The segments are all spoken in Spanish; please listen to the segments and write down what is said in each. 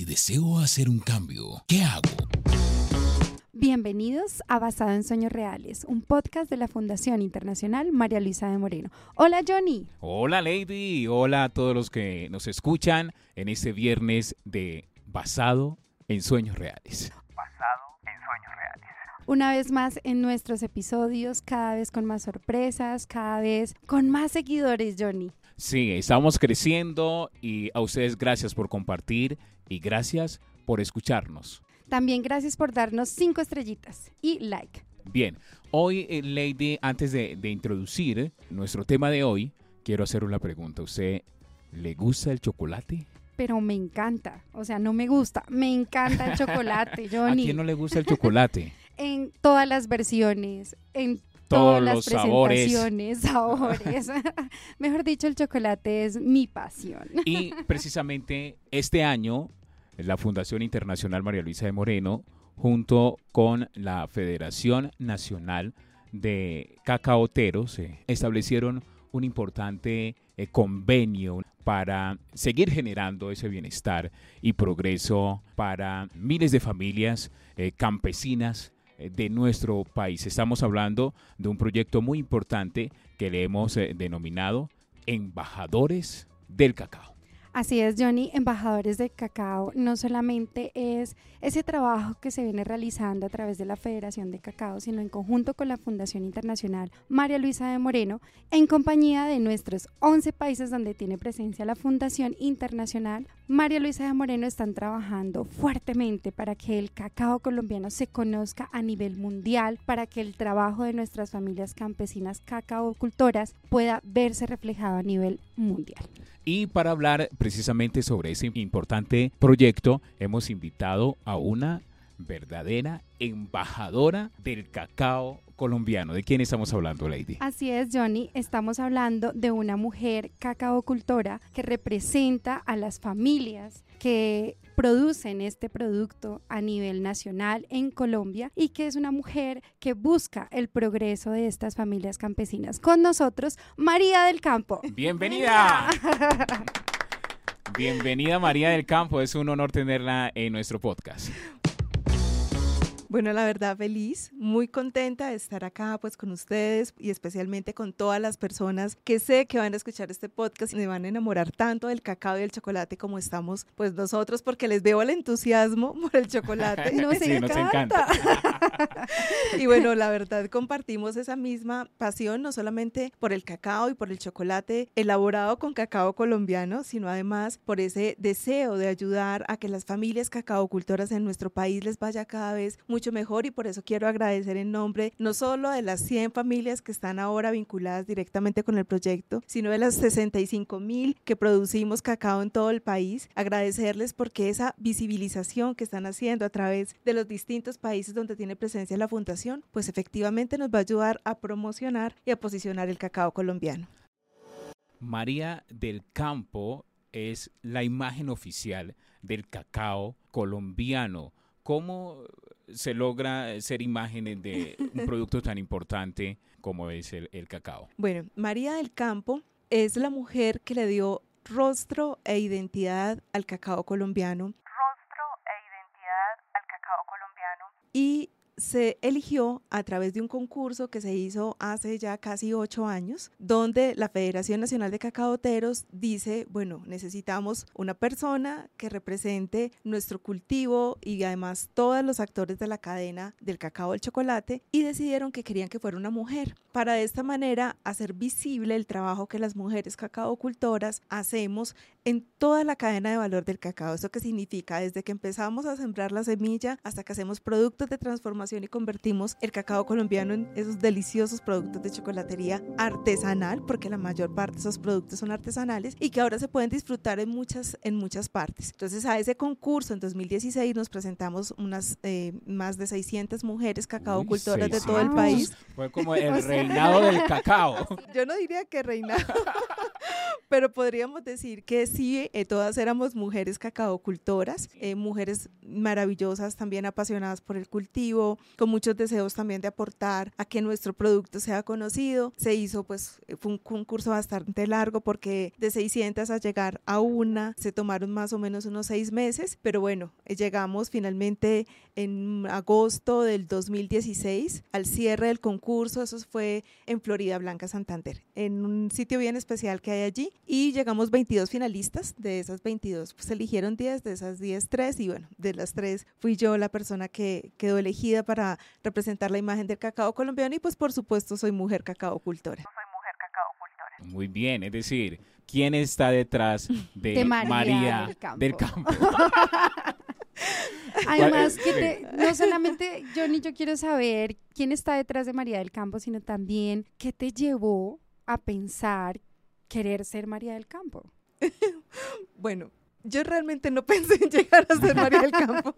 si deseo hacer un cambio, ¿qué hago? Bienvenidos a Basado en Sueños Reales, un podcast de la Fundación Internacional María Luisa de Moreno. Hola Johnny. Hola Lady, hola a todos los que nos escuchan en este viernes de Basado en Sueños Reales. Basado en Sueños Reales. Una vez más en nuestros episodios, cada vez con más sorpresas, cada vez con más seguidores, Johnny. Sí, estamos creciendo y a ustedes gracias por compartir y gracias por escucharnos. También gracias por darnos cinco estrellitas y like. Bien, hoy, eh, Lady, antes de, de introducir nuestro tema de hoy, quiero hacer una pregunta. ¿Usted le gusta el chocolate? Pero me encanta, o sea, no me gusta, me encanta el chocolate, ¿A Johnny. quién no le gusta el chocolate? En todas las versiones, en Todos todas las los sabores. presentaciones, sabores. Mejor dicho, el chocolate es mi pasión. Y precisamente este año, la Fundación Internacional María Luisa de Moreno, junto con la Federación Nacional de Cacaoteros, eh, establecieron un importante eh, convenio para seguir generando ese bienestar y progreso para miles de familias eh, campesinas de nuestro país. Estamos hablando de un proyecto muy importante que le hemos denominado Embajadores del Cacao. Así es, Johnny, embajadores de cacao no solamente es ese trabajo que se viene realizando a través de la Federación de Cacao, sino en conjunto con la Fundación Internacional María Luisa de Moreno, en compañía de nuestros 11 países donde tiene presencia la Fundación Internacional María Luisa de Moreno, están trabajando fuertemente para que el cacao colombiano se conozca a nivel mundial, para que el trabajo de nuestras familias campesinas cacaocultoras pueda verse reflejado a nivel mundial. Y para hablar precisamente sobre ese importante proyecto, hemos invitado a una verdadera embajadora del cacao colombiano. ¿De quién estamos hablando, Lady? Así es, Johnny. Estamos hablando de una mujer cacaocultora que representa a las familias que producen este producto a nivel nacional en Colombia y que es una mujer que busca el progreso de estas familias campesinas. Con nosotros, María del Campo. Bienvenida. Bienvenida María del Campo, es un honor tenerla en nuestro podcast. Bueno, la verdad, feliz, muy contenta de estar acá pues con ustedes y especialmente con todas las personas que sé que van a escuchar este podcast y me van a enamorar tanto del cacao y del chocolate como estamos pues nosotros porque les veo el entusiasmo por el chocolate. Nos Sí, nos encanta. y bueno, la verdad compartimos esa misma pasión no solamente por el cacao y por el chocolate elaborado con cacao colombiano, sino además por ese deseo de ayudar a que las familias cacaocultoras en nuestro país les vaya cada vez mucho mejor y por eso quiero agradecer en nombre no solo de las 100 familias que están ahora vinculadas directamente con el proyecto, sino de las 65 mil que producimos cacao en todo el país, agradecerles porque esa visibilización que están haciendo a través de los distintos países donde tiene presencia la fundación, pues efectivamente nos va a ayudar a promocionar y a posicionar el cacao colombiano. María del Campo es la imagen oficial del cacao colombiano. ¿Cómo se logra ser imágenes de un producto tan importante como es el, el cacao? Bueno, María del Campo es la mujer que le dio rostro e identidad al cacao colombiano Rostro e identidad al cacao colombiano. y se eligió a través de un concurso que se hizo hace ya casi ocho años, donde la Federación Nacional de Cacaoteros dice, bueno, necesitamos una persona que represente nuestro cultivo y además todos los actores de la cadena del cacao del chocolate y decidieron que querían que fuera una mujer para de esta manera hacer visible el trabajo que las mujeres cacaocultoras hacemos en toda la cadena de valor del cacao. ¿Eso qué significa? Desde que empezamos a sembrar la semilla hasta que hacemos productos de transformación y convertimos el cacao colombiano en esos deliciosos productos de chocolatería artesanal, porque la mayor parte de esos productos son artesanales y que ahora se pueden disfrutar en muchas, en muchas partes. Entonces a ese concurso en 2016 nos presentamos unas eh, más de 600 mujeres cacaocultoras Uy, de todo el 600. país. Fue como el reinado del cacao. Yo no diría que reinado, pero podríamos decir que sí, eh, todas éramos mujeres cacaocultoras, eh, mujeres maravillosas, también apasionadas por el cultivo, con muchos deseos también de aportar a que nuestro producto sea conocido. Se hizo, pues, eh, fue un concurso bastante largo porque de 600 a llegar a una se tomaron más o menos unos seis meses, pero bueno, llegamos finalmente en agosto del 2016 al cierre del concurso, eso fue en Florida Blanca, Santander, en un sitio bien especial que hay allí y llegamos 22 finalistas, de esas 22 pues eligieron 10, de esas 10 3 y bueno, de las 3 fui yo la persona que quedó elegida para representar la imagen del cacao colombiano y pues por supuesto soy mujer cacao cultora. Soy mujer cacao cultora. Muy bien, es decir, ¿quién está detrás de, De María María, del Campo. del Campo? Además, que te- no solamente, Johnny, yo quiero saber quién está detrás de María del Campo, sino también qué te llevó a pensar querer ser María del Campo. Bueno, yo realmente no pensé en llegar a ser María del Campo.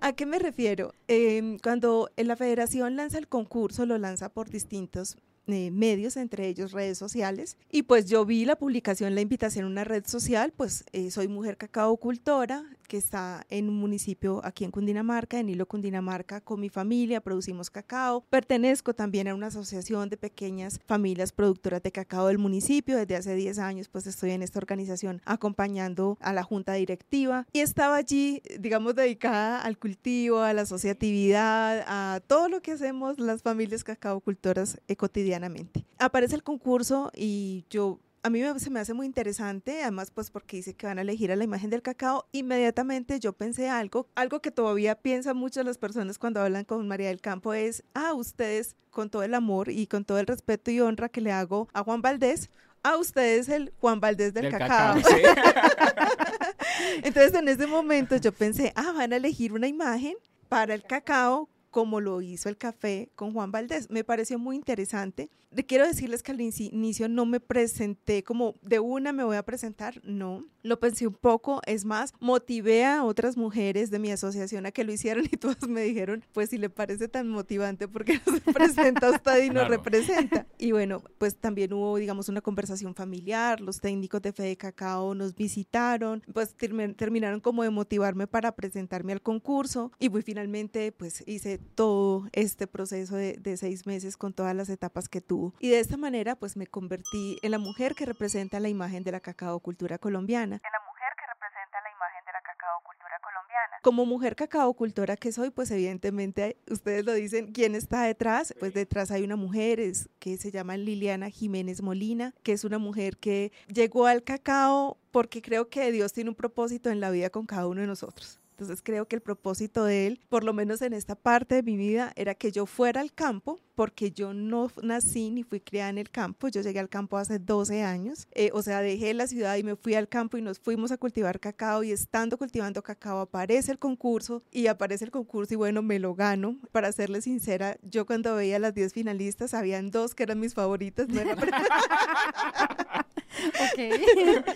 ¿A qué me refiero? Em, cuando la federación lanza el concurso, lo lanza por distintos eh, medios, entre ellos redes sociales, y pues yo vi la publicación, la invitación a una red social, pues eh, soy mujer cacao cultora, que está en un municipio aquí en Cundinamarca, en Hilo Cundinamarca, con mi familia, producimos cacao. Pertenezco también a una asociación de pequeñas familias productoras de cacao del municipio. Desde hace 10 años, pues estoy en esta organización acompañando a la junta directiva y estaba allí, digamos, dedicada al cultivo, a la asociatividad, a todo lo que hacemos las familias cacao cultoras eh, cotidianamente. Aparece el concurso y yo a mí me- se me hace muy interesante, además pues porque dice que van a elegir a la imagen del cacao, inmediatamente yo pensé algo, algo que todavía piensan muchas las personas cuando hablan con María del Campo es, ah, ustedes con todo el amor y con todo el respeto y honra que le hago a Juan Valdés, a ustedes el Juan Valdés del, cacao. sí. Entonces en ese momento yo pensé, ah, van a elegir una imagen para el cacao como lo hizo el café con Juan Valdés. Me pareció muy interesante. Quiero decirles que al inici- inicio no me presenté como de una me voy a presentar, no. Lo pensé un poco, es más, motivé a otras mujeres de mi asociación a que lo hicieran y todas me dijeron, pues si le parece tan motivante, porque no se presenta usted y no Claro. representa? Y bueno, pues también hubo, digamos, una conversación familiar, los técnicos de Fede Cacao nos visitaron, pues termi- terminaron como de motivarme para presentarme al concurso y pues finalmente pues hice todo este proceso de, de seis meses con todas las etapas que tuvo. Y de esta manera pues me convertí en la mujer que representa la imagen de la cacao cultura colombiana. En la mujer que representa la imagen de la cacao cultura colombiana. Como mujer cacao cultora que soy, pues evidentemente ustedes lo dicen, ¿quién está detrás? Pues detrás hay una mujer es, que se llama Liliana Jiménez Molina, que es una mujer que llegó al cacao porque creo que Dios tiene un propósito en la vida con cada uno de nosotros. Entonces creo que el propósito de él, por lo menos en esta parte de mi vida, era que yo fuera al campo, porque yo no nací ni fui criada en el campo. Yo llegué al campo hace 12 años. Eh, o sea, dejé la ciudad y me fui al campo y nos fuimos a cultivar cacao. Y estando cultivando cacao, aparece el concurso y aparece el concurso y bueno, me lo gano. Para serles sincera, yo cuando veía las 10 finalistas, habían dos que eran mis favoritas. No era Ok.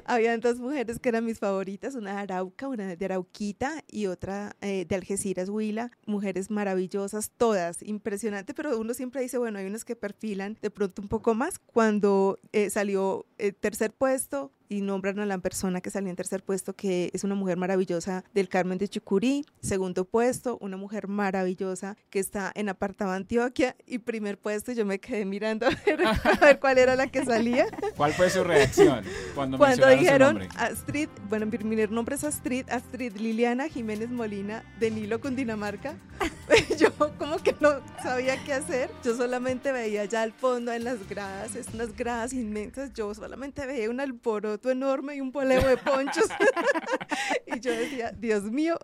Habían dos mujeres que eran mis favoritas, una de Arauca, una de Arauquita y otra eh, de Algeciras, Huila. Mujeres maravillosas, todas, impresionante, pero uno siempre dice, bueno, hay unas que perfilan de pronto un poco más. Cuando eh, salió eh, tercer puesto y nombran a la persona que salió en tercer puesto, que es una mujer maravillosa del Carmen de Chucurí. Segundo puesto, una mujer maravillosa que está en Apartado Antioquia. Y primer puesto, yo me quedé mirando a ver, a ver cuál era la que salía. ¿Cuál fue su reacción cuando, Cuando dijeron? Astrid, bueno, mi primer nombre es Astrid, Astrid Liliana Jiménez Molina de Nilo, Cundinamarca. Yo como que no sabía qué hacer. Yo solamente veía ya al fondo en las gradas, es unas gradas inmensas. Yo solamente veía un alboroto enorme y un poleo de ponchos. y yo decía, Dios mío,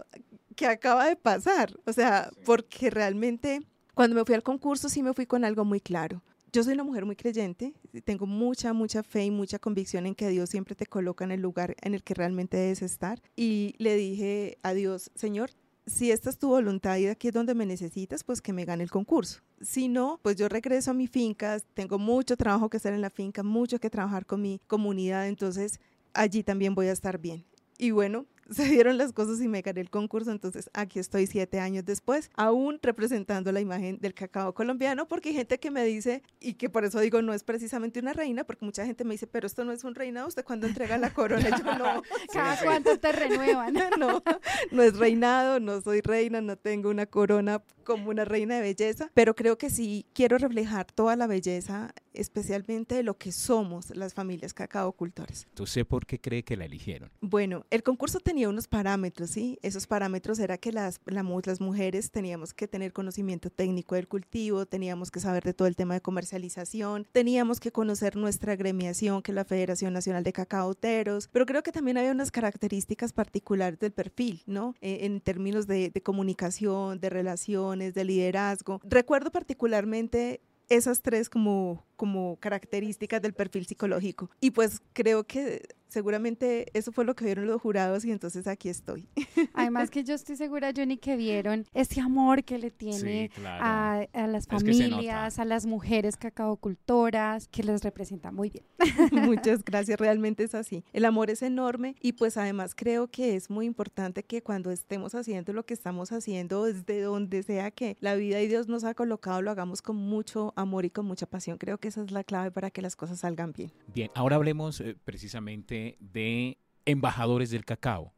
¿qué acaba de pasar? O sea, porque realmente cuando me fui al concurso sí me fui con algo muy claro. Yo soy una mujer muy creyente, tengo mucha, mucha fe y mucha convicción en que Dios siempre te coloca en el lugar en el que realmente debes estar. Y le dije a Dios, Señor, si esta es tu voluntad y aquí es donde me necesitas, pues que me gane el concurso. Si no, pues yo regreso a mi finca, tengo mucho trabajo que hacer en la finca, mucho que trabajar con mi comunidad, entonces allí también voy a estar bien. Y bueno, se dieron las cosas y me gané el concurso, entonces aquí estoy siete años después, aún representando la imagen del cacao colombiano, porque hay gente que me dice, y que por eso digo, no es precisamente una reina, porque mucha gente me dice, pero esto no es un reinado, ¿usted cuando entrega la corona? Yo no. ¿Cada cuánto te renuevan? no, no es reinado, no soy reina, no tengo una corona como una reina de belleza, pero creo que sí quiero reflejar toda la belleza, especialmente de lo que somos las familias cacao cultores. ¿Usted por qué cree que la eligieron? Bueno, el concurso tenía unos parámetros, ¿sí? Esos parámetros era que las, la, las mujeres teníamos que tener conocimiento técnico del cultivo, teníamos que saber de todo el tema de comercialización, teníamos que conocer nuestra gremiación, que es la Federación Nacional de Cacaoteros, pero creo que también había unas características particulares del perfil, ¿no? Eh, en términos de, de comunicación, de relaciones, de liderazgo. Recuerdo particularmente esas tres como, como características del perfil psicológico. Y pues creo que seguramente eso fue lo que vieron los jurados y entonces aquí estoy. Además que yo estoy segura, Johnny, que vieron ese amor que le tiene a, a, las familias, a las mujeres cacaocultoras, que les representa muy bien. Muchas gracias, realmente es así. El amor es enorme y pues además creo que es muy importante que cuando estemos haciendo lo que estamos haciendo, desde donde sea que la vida y Dios nos ha colocado, lo hagamos con mucho amor y con mucha pasión. Creo que esa es la clave para que las cosas salgan bien. Bien, ahora hablemos eh, precisamente de embajadores del cacao,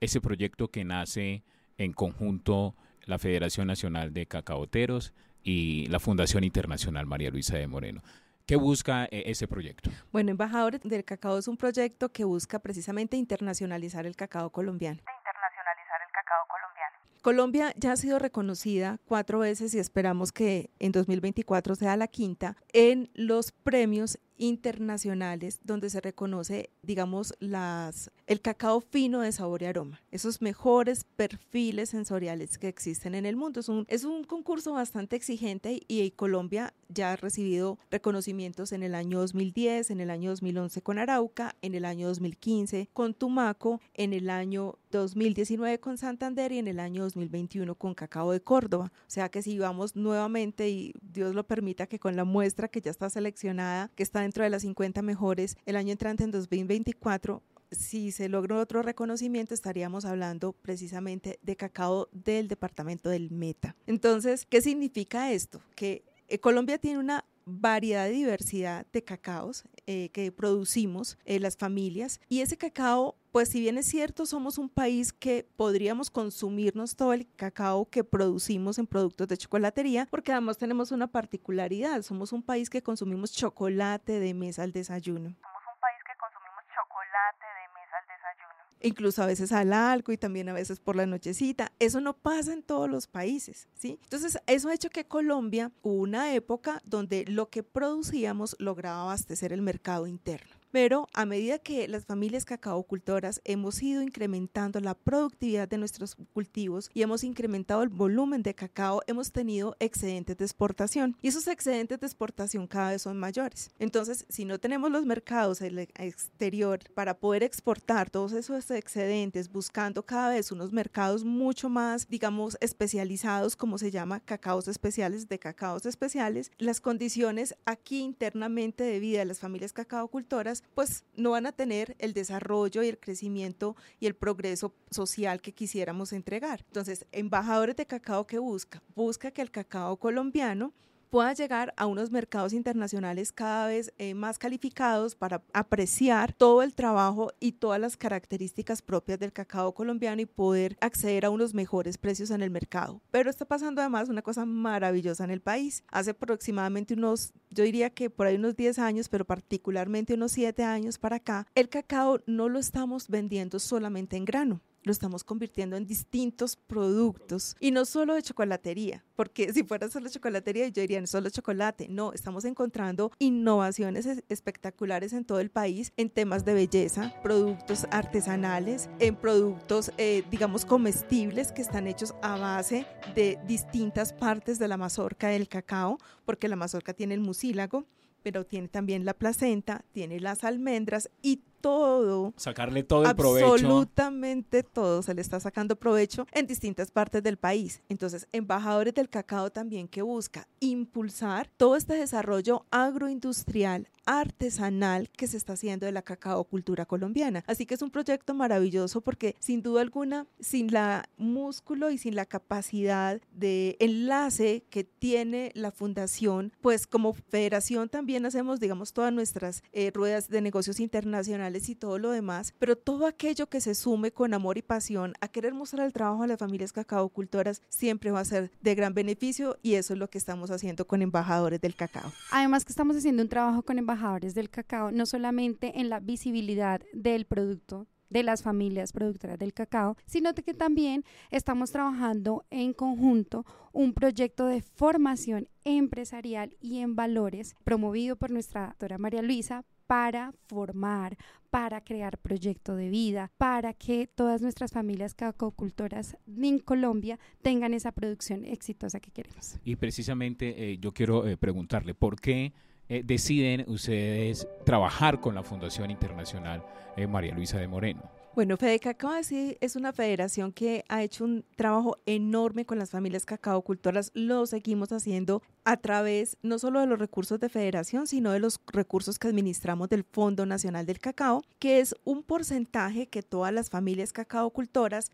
ese proyecto que nace en conjunto la Federación Nacional de Cacaoteros y la Fundación Internacional María Luisa de Moreno. ¿Qué busca eh, ese proyecto? Bueno, Embajadores del Cacao es un proyecto que busca precisamente internacionalizar el cacao colombiano. Internacionalizar el cacao colombiano. Colombia ya ha sido reconocida cuatro veces y esperamos que en 2024 sea la quinta en los premios internacionales donde se reconoce, digamos, las, el cacao fino de sabor y aroma, esos mejores perfiles sensoriales que existen en el mundo. Es un, es un concurso bastante exigente y, Colombia ya ha recibido reconocimientos en el año 2010, en el año 2011 con Arauca, en el año 2015 con Tumaco, en el año 2019 con Santander y en el año 2021 con Cacao de Córdoba. O sea que si vamos nuevamente y Dios lo permita que con la muestra que ya está seleccionada, que está dentro de las 50 mejores el año entrante en 2024, si se logra otro reconocimiento, estaríamos hablando precisamente de cacao del departamento del Meta. Entonces, ¿qué significa esto? Que eh, Colombia tiene una variedad de diversidad de cacaos eh, que producimos eh, las familias y ese cacao pues si bien es cierto, somos un país que podríamos consumirnos todo el cacao que producimos en productos de chocolatería, porque además tenemos una particularidad, somos un país que consumimos chocolate de mesa al desayuno. Somos un país que consumimos chocolate de mesa al desayuno. Incluso a veces al algo y también a veces por la nochecita. Eso no pasa en todos los países, ¿sí? Entonces, eso ha hecho que Colombia hubo una época donde lo que producíamos lograba abastecer el mercado interno. Pero a medida que las familias cacaocultoras hemos ido incrementando la productividad de nuestros cultivos y hemos incrementado el volumen de cacao, hemos tenido excedentes de exportación y esos excedentes de exportación cada vez son mayores. Entonces, si no tenemos los mercados el exterior para poder exportar todos esos excedentes, buscando cada vez unos mercados mucho más, digamos, especializados, como se llama, cacaos especiales de cacaos especiales, las condiciones aquí internamente de vida de las familias cacaocultoras pues no van a tener el desarrollo y el crecimiento y el progreso social que quisiéramos entregar. Entonces, embajadores de cacao que busca, busca que el cacao colombiano pueda llegar a unos mercados internacionales cada vez eh, más calificados para apreciar todo el trabajo y todas las características propias del cacao colombiano y poder acceder a unos mejores precios en el mercado. Pero está pasando además una cosa maravillosa en el país. Hace aproximadamente unos, yo diría que por ahí unos 10 años, pero particularmente unos 7 años para acá, el cacao no lo estamos vendiendo solamente en grano lo estamos convirtiendo en distintos productos. Y no solo de chocolatería, porque si fuera solo chocolatería yo diría solo chocolate, no, estamos encontrando innovaciones espectaculares en todo el país en temas de belleza, productos artesanales, en productos eh, digamos comestibles que están hechos a base de distintas partes de la mazorca del cacao, porque la mazorca tiene el mucílago, pero tiene también la placenta, tiene las almendras y todo. Sacarle todo el provecho. Absolutamente todo. Se le está sacando provecho en distintas partes del país. Entonces, embajadores del cacao también que busca impulsar todo este desarrollo agroindustrial artesanal que se está haciendo de la cacao cultura colombiana. Así que es un proyecto maravilloso porque sin duda alguna, sin la músculo y sin la capacidad de enlace que tiene la fundación, pues como federación también hacemos, digamos, todas nuestras eh, ruedas de negocios internacionales y todo lo demás, pero todo aquello que se sume con amor y pasión a querer mostrar el trabajo a las familias cacao cultoras siempre va a ser de gran beneficio y eso es lo que estamos haciendo con embajadores del cacao. Además que estamos haciendo un trabajo con embajadores del cacao, no solamente en la visibilidad del producto de las familias productoras del cacao, sino que también estamos trabajando en conjunto un proyecto de formación empresarial y en valores promovido por nuestra doctora María Luisa para formar, para crear proyecto de vida, para que todas nuestras familias cacaocultoras en Colombia tengan esa producción exitosa que queremos. Y precisamente eh, yo quiero eh, preguntarle, ¿por qué eh, deciden ustedes trabajar con la Fundación Internacional María Luisa de Moreno? Bueno, Fede Cacao es una federación que ha hecho un trabajo enorme con las familias cacaocultoras. Lo seguimos haciendo a través no solo de los recursos de federación, sino de los recursos que administramos del Fondo Nacional del Cacao, que es un porcentaje que todas las familias cacaocultoras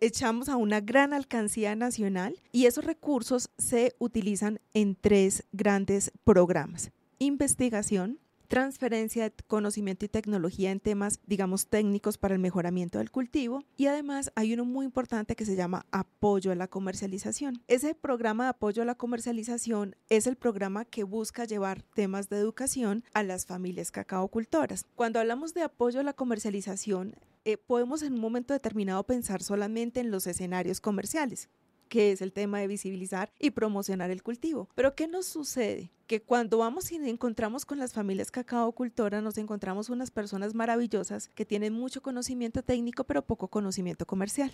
echamos a una gran alcancía nacional y esos recursos se utilizan en tres grandes programas. Investigación, transferencia de conocimiento y tecnología en temas, digamos, técnicos para el mejoramiento del cultivo. Y además hay uno muy importante que se llama apoyo a la comercialización. Ese programa de apoyo a la comercialización es el programa que busca llevar temas de educación a las familias cacaocultoras. Cuando hablamos de apoyo a la comercialización, eh, podemos en un momento determinado pensar solamente en los escenarios comerciales que es el tema de visibilizar y promocionar el cultivo. Pero ¿qué nos sucede? Que cuando vamos y encontramos con las familias cacao cultoras, nos encontramos unas personas maravillosas que tienen mucho conocimiento técnico, pero poco conocimiento comercial.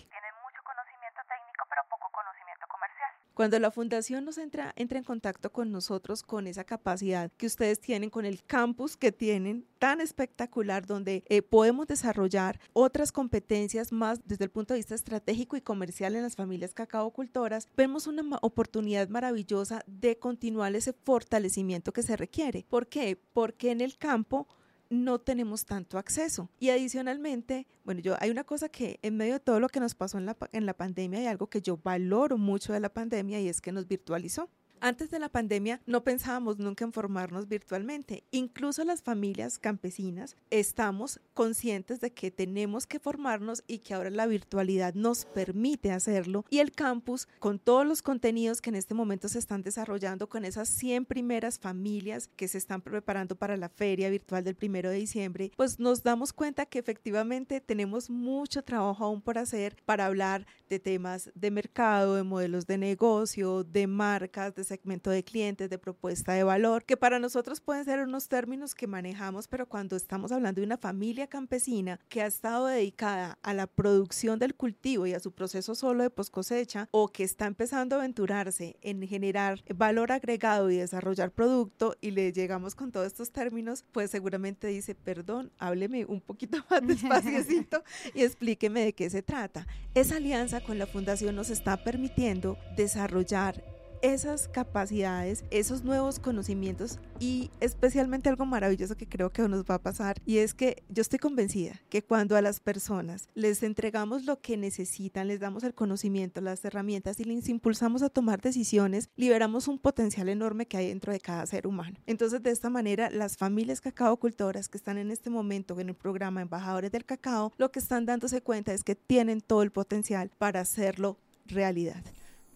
Cuando la fundación nos entra, entra en contacto con nosotros, con esa capacidad que ustedes tienen, con el campus que tienen tan espectacular, donde eh, podemos desarrollar otras competencias más desde el punto de vista estratégico y comercial en las familias cacaocultoras, vemos una oportunidad maravillosa de continuar ese fortalecimiento que se requiere. ¿Por qué? Porque en el campo no tenemos tanto acceso. Y adicionalmente, bueno, yo hay una cosa que en medio de todo lo que nos pasó en la, en la pandemia hay algo que yo valoro mucho de la pandemia y es que nos virtualizó. Antes de la pandemia no pensábamos nunca en formarnos virtualmente. Incluso las familias campesinas estamos conscientes de que tenemos que formarnos y que ahora la virtualidad nos permite hacerlo. Y el campus, con todos los contenidos que en este momento se están desarrollando, con esas 100 primeras familias que se están preparando para la feria virtual del primero de diciembre, pues nos damos cuenta que efectivamente tenemos mucho trabajo aún por hacer para hablar de temas de mercado, de modelos de negocio, de marcas, de segmento de clientes, de propuesta de valor, que para nosotros pueden ser unos términos que manejamos, pero cuando estamos hablando de una familia campesina que ha estado dedicada a la producción del cultivo y a su proceso solo de post cosecha, o que está empezando a aventurarse en generar valor agregado y desarrollar producto, y le llegamos con todos estos términos, pues seguramente dice, perdón, hábleme un poquito más despaciecito y explíqueme de qué se trata. Esa alianza con la fundación nos está permitiendo desarrollar esas capacidades, esos nuevos conocimientos y especialmente algo maravilloso que creo que nos va a pasar y es que yo estoy convencida que cuando a las personas les entregamos lo que necesitan, les damos el conocimiento, las herramientas y les impulsamos a tomar decisiones, liberamos un potencial enorme que hay dentro de cada ser humano. Entonces, de esta manera, las familias cacao cultoras que están en este momento en el programa Embajadores del Cacao, lo que están dándose cuenta es que tienen todo el potencial para hacerlo realidad.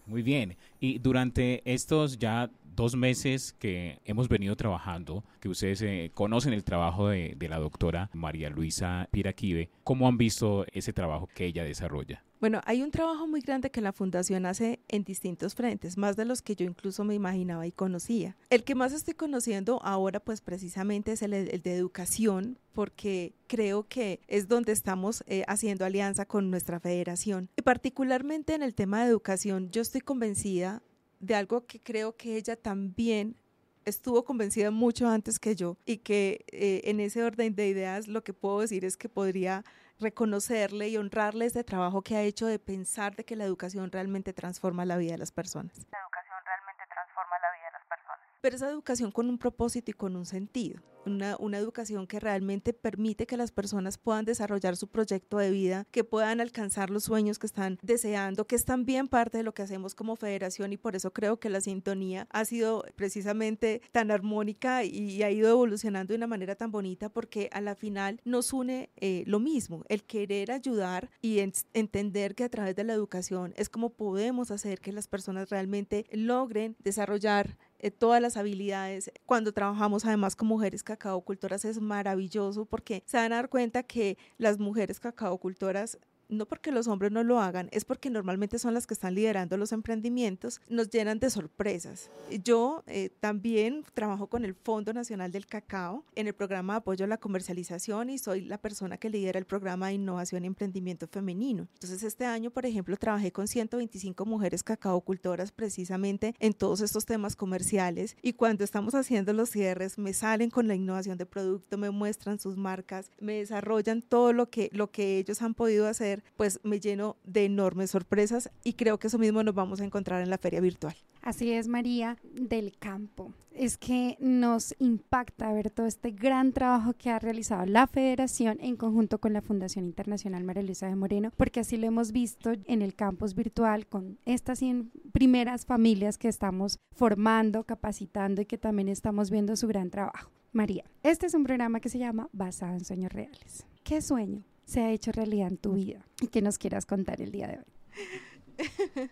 Muy bien. Y durante estos ya dos meses que hemos venido trabajando, que ustedes eh, conocen el trabajo de, de, la doctora María Luisa Piraquive, ¿cómo han visto ese trabajo que ella desarrolla? Bueno, hay un trabajo muy grande que la Fundación hace en distintos frentes, más de los que yo incluso me imaginaba y conocía. El que más estoy conociendo ahora, pues precisamente es el, de educación, porque creo que es donde estamos eh, haciendo alianza con nuestra federación. Y particularmente en el tema de educación, yo estoy convencida de algo que creo que ella también estuvo convencida mucho antes que yo y que eh, en ese orden de ideas lo que puedo decir es que podría reconocerle y honrarle ese trabajo que ha hecho de pensar de que la educación realmente transforma la vida de las personas. Pero esa educación con un propósito y con un sentido. Una, una, educación que realmente permite que las personas puedan desarrollar su proyecto de vida, que puedan alcanzar los sueños que están deseando, que es también parte de lo que hacemos como federación y por eso creo que la sintonía ha sido precisamente tan armónica y, ha ido evolucionando de una manera tan bonita porque a la final nos une eh, lo mismo, el querer ayudar y entender que a través de la educación es como podemos hacer que las personas realmente logren desarrollar eh, todas las habilidades. Cuando trabajamos además con mujeres cacaocultoras es maravilloso porque se van a dar cuenta que las mujeres cacaocultoras no porque los hombres no lo hagan, es porque normalmente son las que están liderando los emprendimientos, nos llenan de sorpresas. Yo eh, también trabajo con el Fondo Nacional del Cacao en el programa de apoyo a la comercialización y soy la persona que lidera el programa de innovación y emprendimiento femenino. Entonces este año, por ejemplo, trabajé con 125 mujeres cacaocultoras precisamente en todos estos temas comerciales y cuando estamos haciendo los cierres me salen con la innovación de producto, me muestran sus marcas, me desarrollan todo lo que, lo que ellos han podido hacer pues me lleno de enormes sorpresas y creo que eso mismo nos vamos a encontrar en la feria virtual. Así es, María, del campo. Es que nos impacta ver todo este gran trabajo que ha realizado la Federación en conjunto con la Fundación Internacional María Luisa de Moreno, porque así lo hemos visto en el campus virtual con estas 100 primeras familias que estamos formando, capacitando y que también estamos viendo su gran trabajo. María, este es un programa que se llama Basado en Sueños Reales. ¿Qué sueño se ha hecho realidad en tu vida y que nos quieras contar el día de hoy.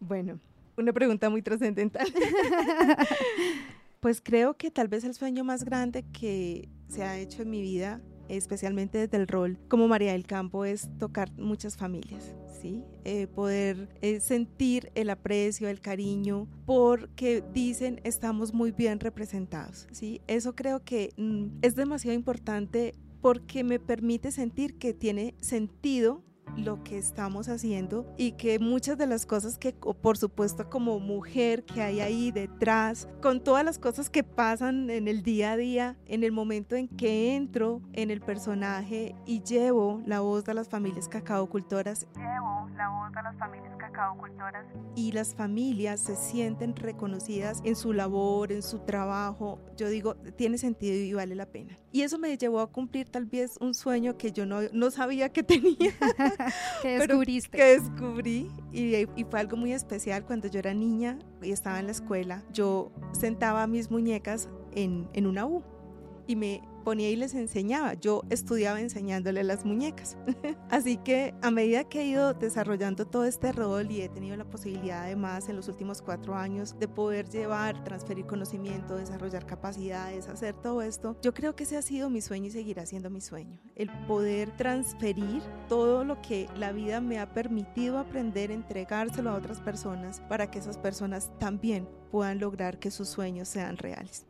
bueno, una pregunta muy trascendental. pues creo que tal vez el sueño más grande que se ha hecho en mi vida, especialmente desde el rol como María del Campo, es tocar muchas familias, ¿sí? Eh, poder eh, sentir el aprecio, el cariño, porque dicen estamos muy bien representados, ¿sí? Eso creo que mm, es demasiado importante porque me permite sentir que tiene sentido lo que estamos haciendo y que muchas de las cosas que por supuesto como mujer que hay ahí detrás, con todas las cosas que pasan en el día a día, en el momento en que entro en el personaje y llevo la voz de las familias cacaocultoras, llevo la voz de las familias cacaocultoras y las familias se sienten reconocidas en su labor, en su trabajo, yo digo, tiene sentido y vale la pena. Y eso me llevó a cumplir tal vez un sueño que yo no, no sabía que tenía. que descubriste. que descubrí y, y, fue algo muy especial cuando yo era niña y estaba en la escuela. Yo sentaba mis muñecas en, en una U y me ponía y les enseñaba. Yo estudiaba enseñándole las muñecas. Así que a medida que he ido desarrollando todo este rol y he tenido la posibilidad además en los últimos cuatro años de poder llevar, transferir conocimiento, desarrollar capacidades, hacer todo esto, yo creo que ese ha sido mi sueño y seguirá siendo mi sueño. El poder transferir todo lo que la vida me ha permitido aprender, entregárselo a otras personas para que esas personas también puedan lograr que sus sueños sean reales.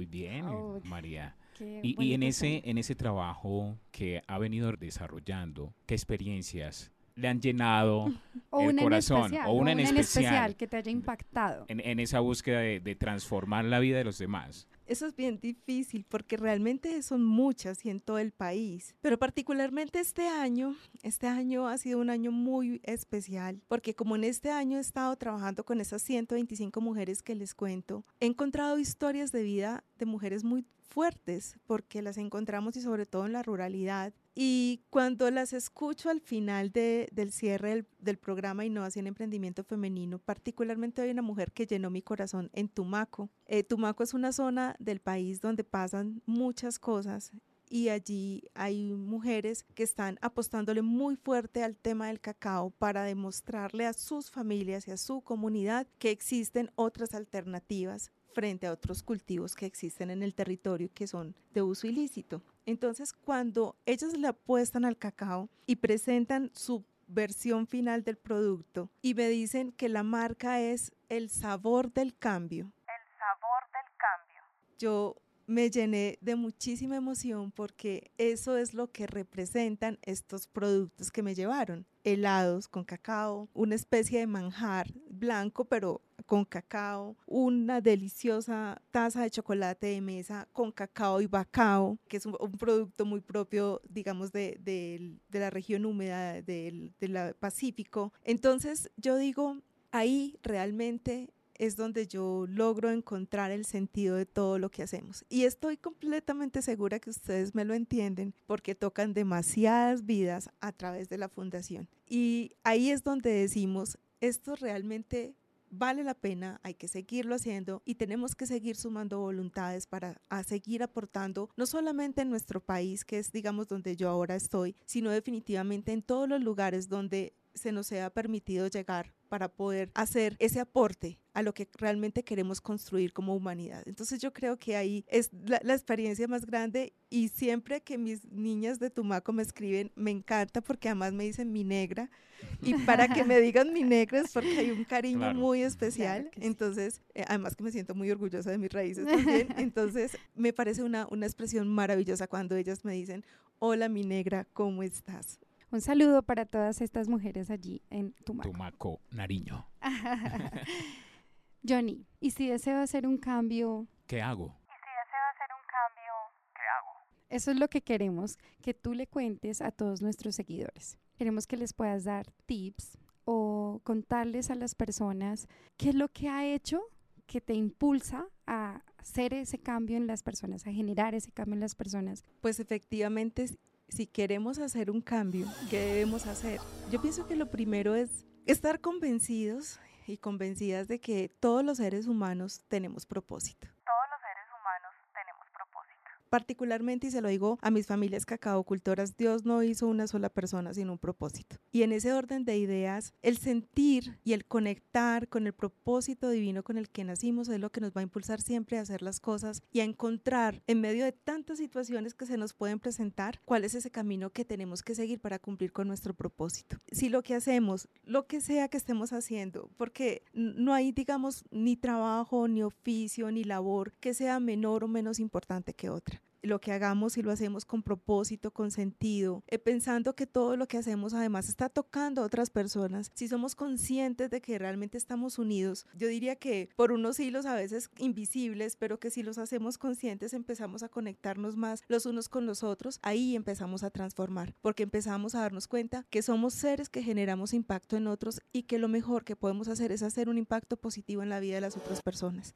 Muy bien, María. Y, en ese en ese trabajo que ha venido desarrollando, ¿qué experiencias le han llenado el corazón o una, en, especial, que te haya impactado. En, esa búsqueda de, transformar la vida de los demás? Eso es bien difícil porque realmente son muchas y en todo el país. Pero particularmente este año, este año ha sido un año muy especial porque como en este año he estado trabajando con esas 125 mujeres que les cuento, he encontrado historias de vida de mujeres muy fuertes porque las encontramos y sobre todo en la ruralidad. Y cuando las escucho al final del cierre del, programa Innovación y Emprendimiento Femenino, particularmente hay una mujer que llenó mi corazón en Tumaco. Eh, Tumaco es una zona del país donde pasan muchas cosas y allí hay mujeres que están apostándole muy fuerte al tema del cacao para demostrarle a sus familias y a su comunidad que existen otras alternativas frente a otros cultivos que existen en el territorio que son de uso ilícito. Entonces, cuando ellos le apuestan al cacao y presentan su versión final del producto y me dicen que la marca es el sabor del cambio. El sabor del cambio. Yo me llené de muchísima emoción porque eso es lo que representan estos productos que me llevaron. Helados con cacao, una especie de manjar blanco pero con cacao, una deliciosa taza de chocolate de mesa con cacao y bacao, que es un, producto muy propio, digamos, de, de, la región húmeda del, del Pacífico. Entonces yo digo, ahí realmente es donde yo logro encontrar el sentido de todo lo que hacemos. Y estoy completamente segura que ustedes me lo entienden porque tocan demasiadas vidas a través de la fundación. Y ahí es donde decimos, esto realmente vale la pena, hay que seguirlo haciendo y tenemos que seguir sumando voluntades para seguir aportando, no solamente en nuestro país, que es, digamos, donde yo ahora estoy, sino definitivamente en todos los lugares donde se nos sea permitido llegar para poder hacer ese aporte a lo que realmente queremos construir como humanidad. Entonces yo creo que ahí es la, experiencia más grande y siempre que mis niñas de Tumaco me escriben, me encanta porque además me dicen mi negra y para que me digan mi negra es porque hay un cariño muy especial. Entonces, eh, además que me siento muy orgullosa de mis raíces también. Entonces, me parece una, una expresión maravillosa cuando ellas me dicen, hola mi negra, ¿cómo estás? Un saludo para todas estas mujeres allí en Tumaco. Tumaco, Nariño. Johnny, ¿y si deseo hacer un cambio? ¿Qué hago? ¿Y si deseo hacer un cambio? ¿Qué hago? Eso es lo que queremos que tú le cuentes a todos nuestros seguidores. Queremos que les puedas dar tips o contarles a las personas qué es lo que ha hecho que te impulsa a hacer ese cambio en las personas, a generar ese cambio en las personas. Pues efectivamente si queremos hacer un cambio, ¿qué debemos hacer? Yo pienso que lo primero es estar convencidos y convencidas de que todos los seres humanos tenemos propósito particularmente, y se lo digo a mis familias cacaocultoras, Dios no hizo una sola persona sin un propósito. Y en ese orden de ideas, el sentir y el conectar con el propósito divino con el que nacimos es lo que nos va a impulsar siempre a hacer las cosas y a encontrar en medio de tantas situaciones que se nos pueden presentar cuál es ese camino que tenemos que seguir para cumplir con nuestro propósito. Si lo que hacemos, lo que sea que estemos haciendo, porque no hay, digamos, ni trabajo, ni oficio, ni labor que sea menor o menos importante que otra lo que hagamos y lo hacemos con propósito, con sentido, eh, pensando que todo lo que hacemos además está tocando a otras personas, si somos conscientes de que realmente estamos unidos, yo diría que por unos hilos a veces invisibles, pero que si los hacemos conscientes empezamos a conectarnos más los unos con los otros, ahí empezamos a transformar, porque empezamos a darnos cuenta que somos seres que generamos impacto en otros y que lo mejor que podemos hacer es hacer un impacto positivo en la vida de las otras personas.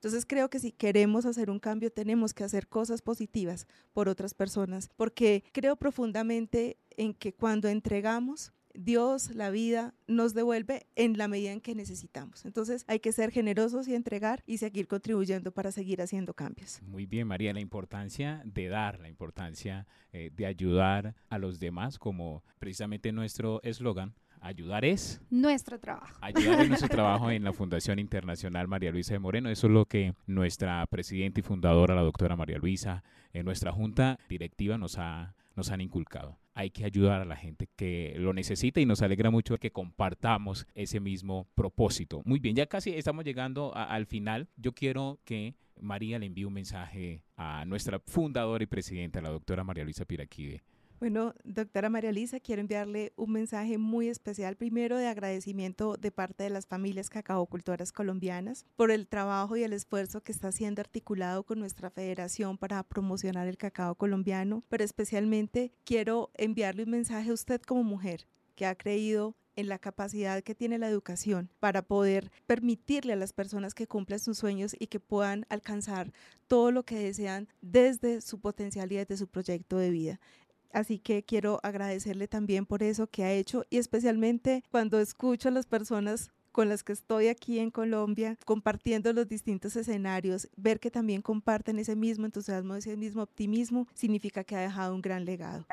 Entonces creo que si queremos hacer un cambio tenemos que hacer cosas positivas por otras personas, porque creo profundamente en que cuando entregamos, Dios, la vida, nos devuelve en la medida en que necesitamos. Entonces hay que ser generosos y entregar y seguir contribuyendo para seguir haciendo cambios. Muy bien, María, la importancia de dar, la importancia eh, de ayudar a los demás, como precisamente nuestro eslogan, Ayudar es nuestro trabajo. Ayudar es nuestro trabajo en la Fundación Internacional María Luisa de Moreno. Eso es lo que nuestra presidenta y fundadora, la doctora María Luisa, en nuestra junta directiva nos ha nos han inculcado. Hay que ayudar a la gente que lo necesita y nos alegra mucho que compartamos ese mismo propósito. Muy bien, ya casi estamos llegando al final. Yo quiero que María le envíe un mensaje a nuestra fundadora y presidenta, la doctora María Luisa Piraquide. Bueno, doctora María Lisa, quiero enviarle un mensaje muy especial, primero de agradecimiento de parte de las familias cacaocultoras colombianas por el trabajo y el esfuerzo que está siendo articulado con nuestra federación para promocionar el cacao colombiano, pero especialmente quiero enviarle un mensaje a usted como mujer que ha creído en la capacidad que tiene la educación para poder permitirle a las personas que cumplan sus sueños y que puedan alcanzar todo lo que desean desde su potencial y desde su proyecto de vida. Así que quiero agradecerle también por eso que ha hecho y especialmente cuando escucho a las personas con las que estoy aquí en Colombia, compartiendo los distintos escenarios, ver que también comparten ese mismo entusiasmo, ese mismo optimismo, significa que ha dejado un gran legado.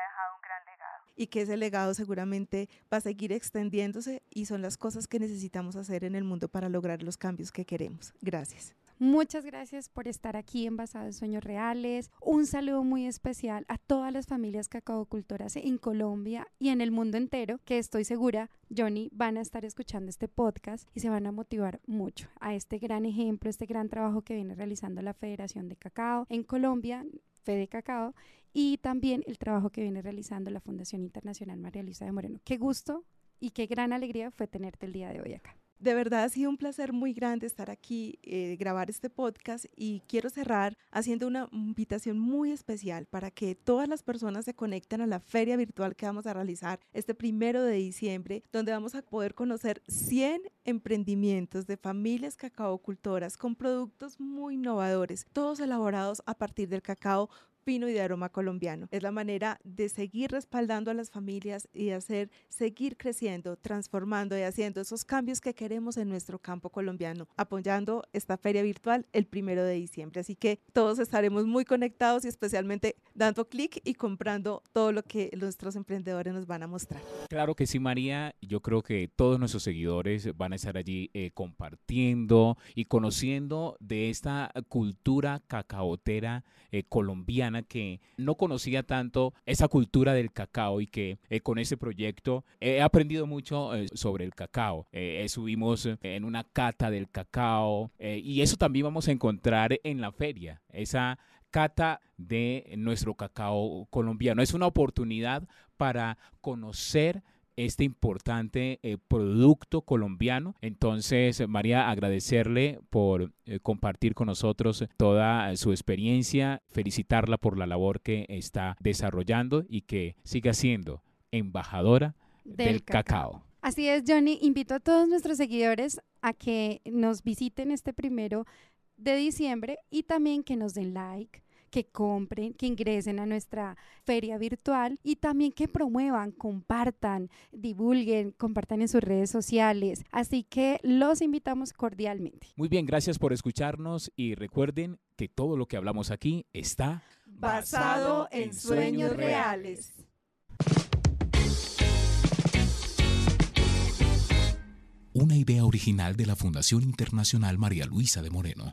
Y que ese legado seguramente va a seguir extendiéndose y son las cosas que necesitamos hacer en el mundo para lograr los cambios que queremos. Gracias. Muchas gracias por estar aquí en Basado en Sueños Reales. Un saludo muy especial a todas las familias cacaocultoras en Colombia y en el mundo entero, que estoy segura, Johnny, van a estar escuchando este podcast y se van a motivar mucho a este gran ejemplo, este gran trabajo que viene realizando la Federación de Cacao en Colombia, Fede Cacao, y también el trabajo que viene realizando la Fundación Internacional María Luisa de Moreno. Qué gusto y qué gran alegría fue tenerte el día de hoy acá. De verdad ha sido un placer muy grande estar aquí, eh, grabar este podcast y quiero cerrar haciendo una invitación muy especial para que todas las personas se conecten a la feria virtual que vamos a realizar este primero de diciembre, donde vamos a poder conocer 100 emprendimientos de familias cacaocultoras con productos muy innovadores, todos elaborados a partir del cacao fino y de aroma colombiano. Es la manera de seguir respaldando a las familias y hacer seguir creciendo, transformando y haciendo esos cambios que queremos en nuestro campo colombiano, apoyando esta feria virtual el primero de diciembre. Así que todos estaremos muy conectados y especialmente dando clic y comprando todo lo que nuestros emprendedores nos van a mostrar. Claro que sí, María. Yo creo que todos nuestros seguidores van a estar allí eh, compartiendo y conociendo de esta cultura cacaotera eh, colombiana que no conocía tanto esa cultura del cacao y que eh, con ese proyecto he aprendido mucho eh, sobre el cacao. Eh, subimos en una cata del cacao y eso también vamos a encontrar en la feria, esa cata de nuestro cacao colombiano. Es una oportunidad para conocer este importante eh, producto colombiano. Entonces, María, agradecerle por eh, compartir con nosotros toda su experiencia, felicitarla por la labor que está desarrollando y que siga siendo embajadora del, cacao. Así es, Johnny. Invito a todos nuestros seguidores a que nos visiten este primero de diciembre y también que nos den like, que compren, que ingresen a nuestra feria virtual y también que promuevan, compartan, divulguen, compartan en sus redes sociales. Así que los invitamos cordialmente. Muy bien, gracias por escucharnos y recuerden que todo lo que hablamos aquí está basado en sueños reales. Una idea original de la Fundación Internacional María Luisa de Moreno.